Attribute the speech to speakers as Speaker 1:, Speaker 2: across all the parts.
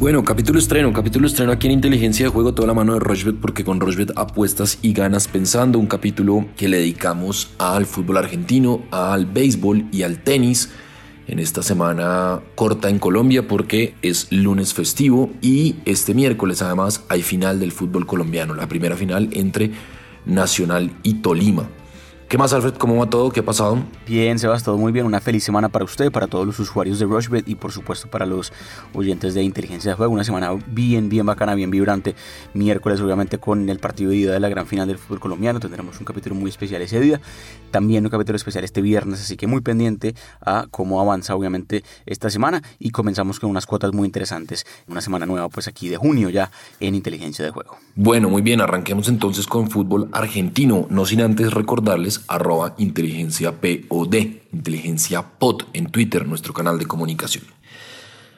Speaker 1: Bueno, capítulo estreno, capítulo estreno aquí en Inteligencia de Juego, toda la mano de Rochbet, porque con Rochbet apuestas y ganas pensando, un capítulo que le dedicamos al fútbol argentino, al béisbol y al tenis en esta semana corta en Colombia porque es lunes festivo y este miércoles además hay final del fútbol colombiano, la primera final entre Nacional y Tolima. ¿Qué más, Alfred? ¿Cómo va todo? ¿Qué ha pasado?
Speaker 2: Bien, Sebas, todo muy bien. Una feliz semana para usted, para todos los usuarios de Rushbet y por supuesto para los oyentes de Inteligencia de Juego. Una semana bien, bien bacana, bien vibrante. Miércoles, obviamente, con el partido de ida de la gran final del fútbol colombiano. Tendremos un capítulo muy especial ese día. También un capítulo especial este viernes, así que muy pendiente a cómo avanza, obviamente, esta semana. Y comenzamos con unas cuotas muy interesantes. Una semana nueva, pues aquí de junio ya en Inteligencia de Juego.
Speaker 1: Bueno, muy bien. Arranquemos entonces con fútbol argentino. No sin antes recordarles arroba inteligencia POD, inteligencia POD en Twitter, nuestro canal de comunicación.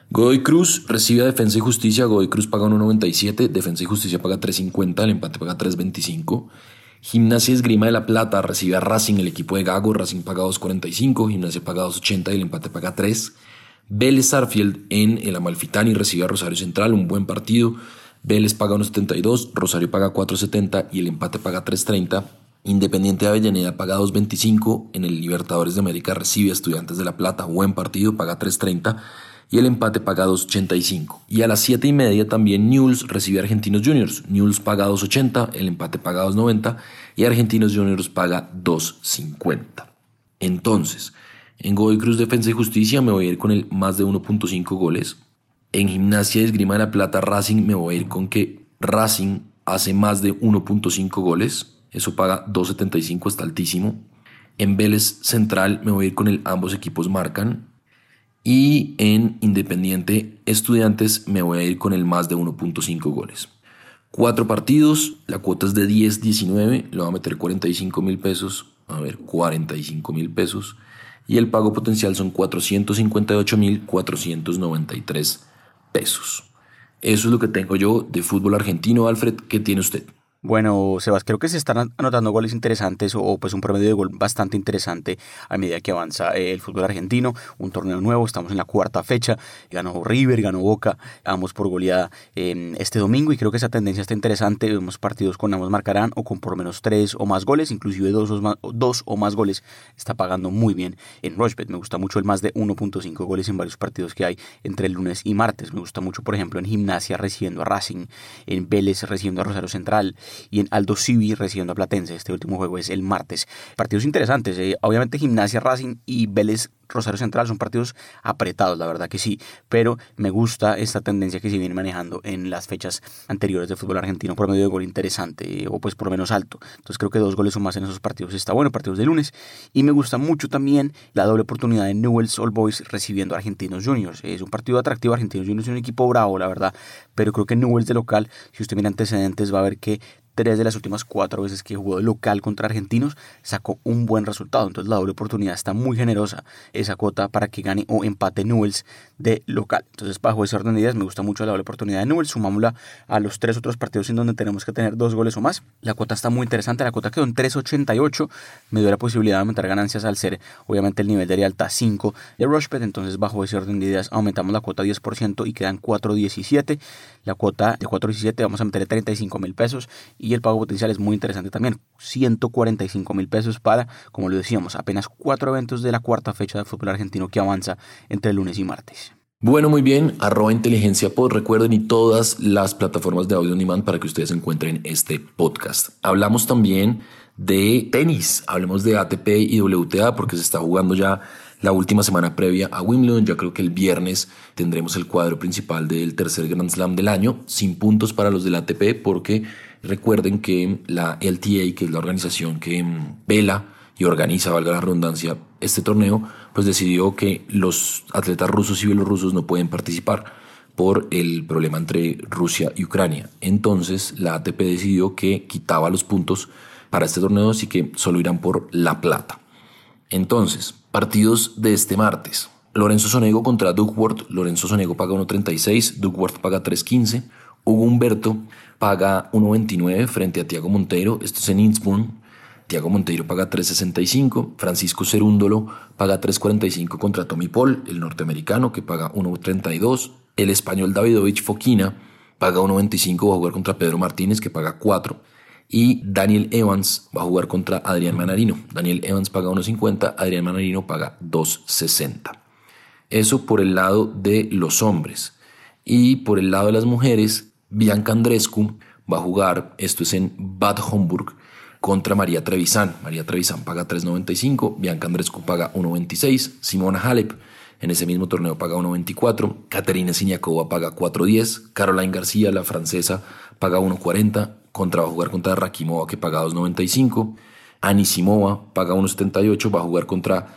Speaker 1: Godoy Cruz recibe a Defensa y Justicia, Godoy Cruz paga 1.97, Defensa y Justicia paga 3.50, el empate paga 3.25. Gimnasia Esgrima de la Plata recibe a Racing, el equipo de Gago, Racing paga 2.45, Gimnasia paga 2.80 y el empate paga 3. Vélez Arfield en el Amalfitani recibe a Rosario Central, un buen partido. Vélez paga 1.72, Rosario paga 4.70 y el empate paga 3.30. Independiente de Avellaneda paga 2.25, en el Libertadores de América recibe a Estudiantes de La Plata, buen partido, paga 3.30 y el empate paga 2.85. Y a las 7 y media también Newell's recibe a Argentinos Juniors. Newell's paga 2.80, el empate paga 2.90 y Argentinos Juniors paga 2.50. Entonces, en Godoy Cruz Defensa y Justicia me voy a ir con el más de 1.5 goles. En Gimnasia Esgrima de La Plata Racing me voy a ir con que Racing hace más de 1.5 goles. Eso paga 2.75, está altísimo. En Vélez Central me voy a ir con el ambos equipos marcan. Y en Independiente Estudiantes me voy a ir con el más de 1.5 goles. Cuatro partidos, la cuota es de 10, 19, le voy a meter 45 mil pesos, a ver, 45 mil pesos. Y el pago potencial son 458 mil 493 pesos. Eso es lo que tengo yo de fútbol argentino, Alfred. ¿Qué tiene usted?
Speaker 2: Bueno, Sebas, creo que se están anotando goles interesantes o, pues un promedio de gol bastante interesante a medida que avanza eh, el fútbol argentino. Un torneo nuevo, estamos en la cuarta fecha. Ganó River, ganó Boca, ambos por goleada em, este domingo y creo que esa tendencia está interesante. Vemos partidos con ambos marcarán o con por menos tres o más goles, inclusive dos o más, dos o más goles. Está pagando muy bien en Rushbet. Me gusta mucho el más de 1.5 goles en varios partidos que hay entre el lunes y martes. Me gusta mucho, por ejemplo, en Gimnasia recibiendo a Racing, en Vélez recibiendo a Rosario Central y en Aldo Civi recibiendo a Platense. Este último juego es el martes. Partidos interesantes. Eh, obviamente Gimnasia Racing y Vélez Rosario Central son partidos apretados, la verdad que sí, pero me gusta esta tendencia que se viene manejando en las fechas anteriores del fútbol argentino por medio de gol interesante o pues por lo menos alto. Entonces creo que dos goles o más en esos partidos está bueno, partidos de lunes. Y me gusta mucho también la doble oportunidad de Newell's Old Boys recibiendo a Argentinos Juniors. Es un partido atractivo, Argentinos Juniors es un equipo bravo, la verdad, pero creo que Newell's de local, si usted mira antecedentes, va a ver que tres de las últimas cuatro veces que jugó de local contra argentinos, sacó un buen resultado. Entonces la doble oportunidad está muy generosa esa cuota para que gane o empate Newells de local. Entonces bajo ese orden de ideas me gusta mucho la doble oportunidad de Newells. Sumámosla a los tres otros partidos en donde tenemos que tener dos goles o más. La cuota está muy interesante. La cuota quedó en 3.88. Me dio la posibilidad de aumentar ganancias al ser obviamente el nivel de alta 5 de Rushbet. Entonces bajo ese orden de ideas aumentamos la cuota 10% y quedan 4.17. La cuota de 4.17 vamos a meterle 35 mil pesos y el pago potencial es muy interesante también, 145 mil pesos para, como lo decíamos, apenas cuatro eventos de la cuarta fecha del fútbol argentino que avanza entre lunes y martes.
Speaker 1: Bueno, muy bien, arroba inteligencia pod, recuerden y todas las plataformas de audio on para que ustedes encuentren este podcast. Hablamos también de tenis, hablemos de ATP y WTA porque se está jugando ya la última semana previa a Wimbledon. Ya creo que el viernes tendremos el cuadro principal del tercer Grand Slam del año, sin puntos para los del ATP, porque recuerden que la LTA, que es la organización que mm, vela y organiza, valga la redundancia, este torneo, pues decidió que los atletas rusos y bielorrusos no pueden participar por el problema entre Rusia y Ucrania. Entonces la ATP decidió que quitaba los puntos para este torneo, así que solo irán por la plata. Entonces, partidos de este martes. Lorenzo Sonego contra Duckworth. Lorenzo Sonego paga 1.36, Duckworth paga 3.15. Hugo Humberto paga 1.29 frente a Tiago Monteiro. Esto es en Innsbruck. Tiago Monteiro paga 3.65. Francisco Cerúndolo paga 3.45 contra Tommy Paul, el norteamericano, que paga 1.32. El español Davidovich Foquina paga 1.25, va a jugar contra Pedro Martínez, que paga 4. Y Daniel Evans va a jugar contra Adrián Manarino. Daniel Evans paga 1.50, Adrián Manarino paga 2.60. Eso por el lado de los hombres. Y por el lado de las mujeres, Bianca Andrescu va a jugar, esto es en Bad Homburg, contra María Trevisan. María Trevisan paga 3.95, Bianca Andrescu paga 1.26, Simona Halep en ese mismo torneo paga 1.24, Caterina Siniakova paga 4.10, Caroline García, la francesa, paga 1.40, contra va a jugar contra Rakimova que paga 2.95, Anisimova paga 1.78, va a jugar contra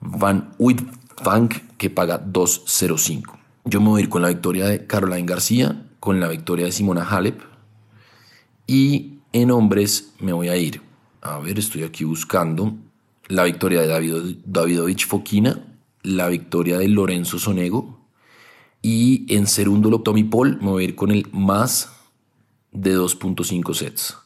Speaker 1: Van Uitvank que paga 2.05. Yo me voy a ir con la victoria de Caroline García, con la victoria de Simona Halep y en hombres me voy a ir. A ver, estoy aquí buscando la victoria de David, Davidovich Fokina la victoria de Lorenzo Sonego. Y en segundo Tommy Paul me voy a ir con el más de 2.5 sets.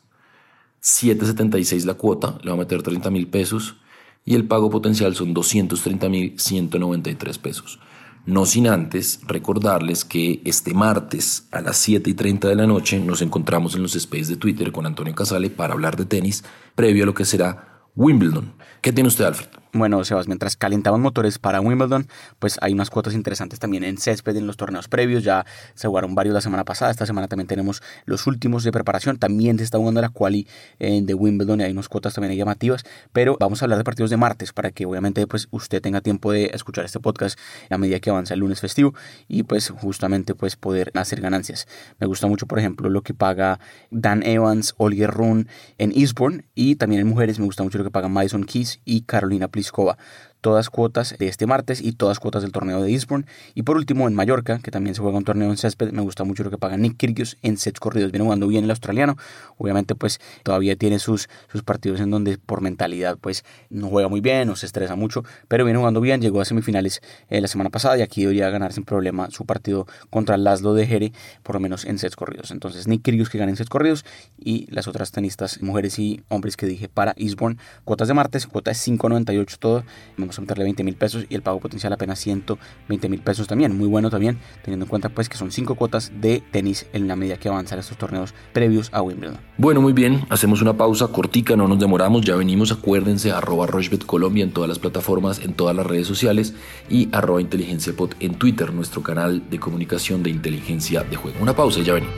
Speaker 1: 7.76 la cuota, le va a meter 30 mil pesos y el pago potencial son 230 mil 193 pesos. No sin antes recordarles que este martes a las 7 y 30 de la noche nos encontramos en los space de Twitter con Antonio Casale para hablar de tenis previo a lo que será Wimbledon. ¿Qué tiene usted, Alfred?
Speaker 2: Bueno, Sebas, mientras calentaban motores para Wimbledon, pues hay unas cuotas interesantes también en césped en los torneos previos. Ya se jugaron varios la semana pasada. Esta semana también tenemos los últimos de preparación. También se está jugando la quali eh, de Wimbledon y hay unas cuotas también llamativas. Pero vamos a hablar de partidos de martes para que obviamente pues usted tenga tiempo de escuchar este podcast a medida que avanza el lunes festivo y pues justamente pues poder hacer ganancias. Me gusta mucho, por ejemplo, lo que paga Dan Evans, Oliver Run en Eastbourne y también en mujeres me gusta mucho lo que paga Madison Keys y Carolina Плеськова. Todas cuotas de este martes y todas cuotas del torneo de Eastbourne. Y por último, en Mallorca, que también se juega un torneo en césped, me gusta mucho lo que paga Nick Kyrgios en sets corridos. Viene jugando bien el australiano. Obviamente, pues todavía tiene sus, sus partidos en donde por mentalidad, pues no juega muy bien, no se estresa mucho, pero viene jugando bien. Llegó a semifinales eh, la semana pasada y aquí debería ganar sin problema su partido contra Laszlo de Jere, por lo menos en sets corridos. Entonces, Nick Kyrgios que gana en sets corridos y las otras tenistas, mujeres y hombres que dije para Eastbourne. Cuotas de martes, cuota es 5.98 todo vamos a meterle 20 mil pesos y el pago potencial apenas 120 mil pesos también. Muy bueno también, teniendo en cuenta pues que son cinco cuotas de tenis en la medida que avanzan estos torneos previos a Wimbledon.
Speaker 1: Bueno, muy bien, hacemos una pausa cortica, no nos demoramos, ya venimos, acuérdense, arroba Rochbet Colombia en todas las plataformas, en todas las redes sociales y arroba inteligencia pod en Twitter, nuestro canal de comunicación de inteligencia de juego. Una pausa y ya venimos.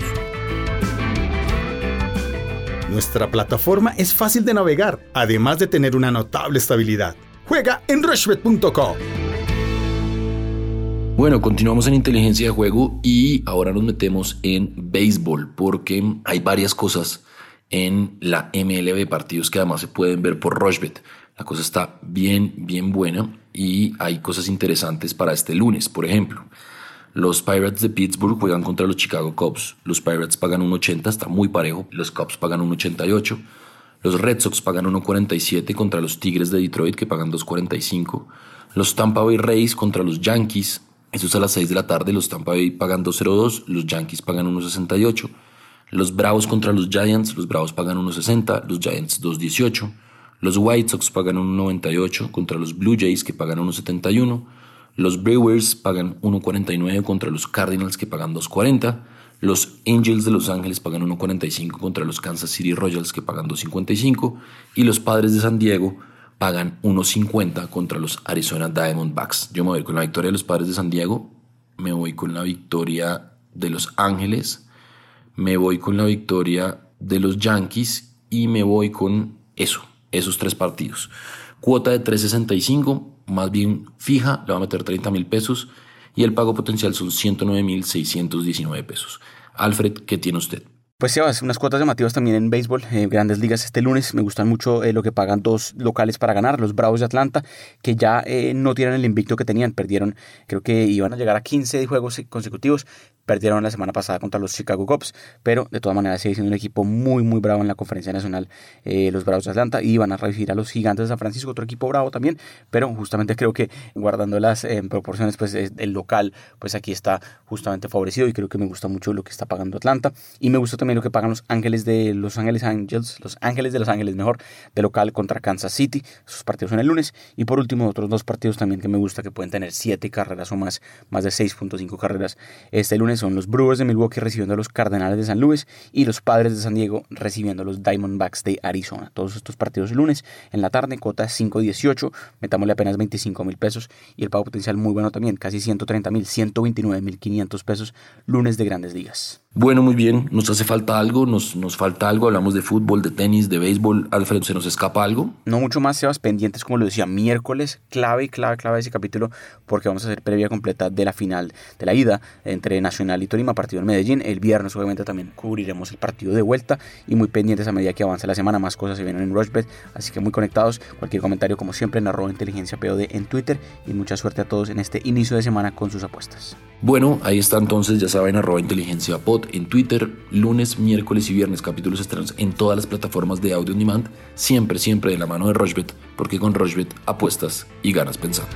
Speaker 3: Nuestra plataforma es fácil de navegar, además de tener una notable estabilidad. Juega en rushbet.com.
Speaker 1: Bueno, continuamos en inteligencia de juego y ahora nos metemos en béisbol porque hay varias cosas en la MLB, partidos que además se pueden ver por Rushbet. La cosa está bien, bien buena y hay cosas interesantes para este lunes. Por ejemplo, los Pirates de Pittsburgh juegan contra los Chicago Cubs. Los Pirates pagan un 80, está muy parejo. Los Cubs pagan un 88. Los Red Sox pagan 1.47 contra los Tigres de Detroit que pagan 2.45. Los Tampa Bay Rays contra los Yankees. Eso es a las 6 de la tarde. Los Tampa Bay pagan 2.02. Los Yankees pagan 1.68. Los Bravos contra los Giants. Los Bravos pagan 1.60. Los Giants 2.18. Los White Sox pagan 1.98 contra los Blue Jays que pagan 1.71. Los Brewers pagan 1.49 contra los Cardinals que pagan 2.40. Los Angels de Los Ángeles pagan 1.45 contra los Kansas City Royals que pagan 2.55 y los Padres de San Diego pagan 1.50 contra los Arizona Diamondbacks. Yo me voy con la victoria de los Padres de San Diego, me voy con la victoria de los Ángeles, me voy con la victoria de los Yankees y me voy con eso, esos tres partidos. Cuota de 3.65, más bien fija, le va a meter 30 mil pesos y el pago potencial son 109.619 pesos. Alfred, ¿qué tiene usted?
Speaker 2: Pues Sebas, unas cuotas llamativas también en béisbol, eh, grandes ligas este lunes. Me gustan mucho eh, lo que pagan dos locales para ganar, los Bravos de Atlanta, que ya eh, no tienen el invicto que tenían, perdieron, creo que iban a llegar a 15 juegos consecutivos, perdieron la semana pasada contra los Chicago Cubs, pero de todas maneras sigue siendo un equipo muy, muy bravo en la conferencia nacional, eh, los Bravos de Atlanta, y van a recibir a los Gigantes de San Francisco, otro equipo bravo también, pero justamente creo que guardando las eh, proporciones, pues el local, pues aquí está justamente favorecido y creo que me gusta mucho lo que está pagando Atlanta, y me gusta también lo que pagan los Ángeles de Los Ángeles Angels, los Ángeles de Los Ángeles mejor, de local contra Kansas City, sus partidos son el lunes, y por último otros dos partidos también que me gusta que pueden tener siete carreras o más, más de 6.5 carreras este lunes son los Brewers de Milwaukee recibiendo a los Cardenales de San Luis y los Padres de San Diego recibiendo a los Diamondbacks de Arizona. Todos estos partidos lunes en la tarde, cuota 5.18, metámosle apenas 25 mil pesos y el pago potencial muy bueno también, casi 130 mil, 129 mil 500 pesos, lunes de grandes ligas.
Speaker 1: Bueno, muy bien. ¿Nos hace falta algo? ¿Nos, ¿Nos falta algo? Hablamos de fútbol, de tenis, de béisbol. Alfred, ¿se nos escapa algo?
Speaker 2: No mucho más, Sebas, pendientes, como lo decía, miércoles, clave, clave, clave ese capítulo, porque vamos a hacer previa completa de la final, de la ida entre Nacional y Tolima, partido en Medellín. El viernes, obviamente, también cubriremos el partido de vuelta y muy pendientes a medida que avance la semana. Más cosas se vienen en Rushbet, así que muy conectados. Cualquier comentario, como siempre, en arroba inteligencia POD en Twitter y mucha suerte a todos en este inicio de semana con sus apuestas.
Speaker 1: Bueno, ahí está entonces, ya saben, arroba inteligencia en Twitter, lunes, miércoles y viernes, capítulos estrenos en todas las plataformas de audio on demand, siempre, siempre de la mano de Rochbet, porque con Rochbet apuestas y ganas pensando.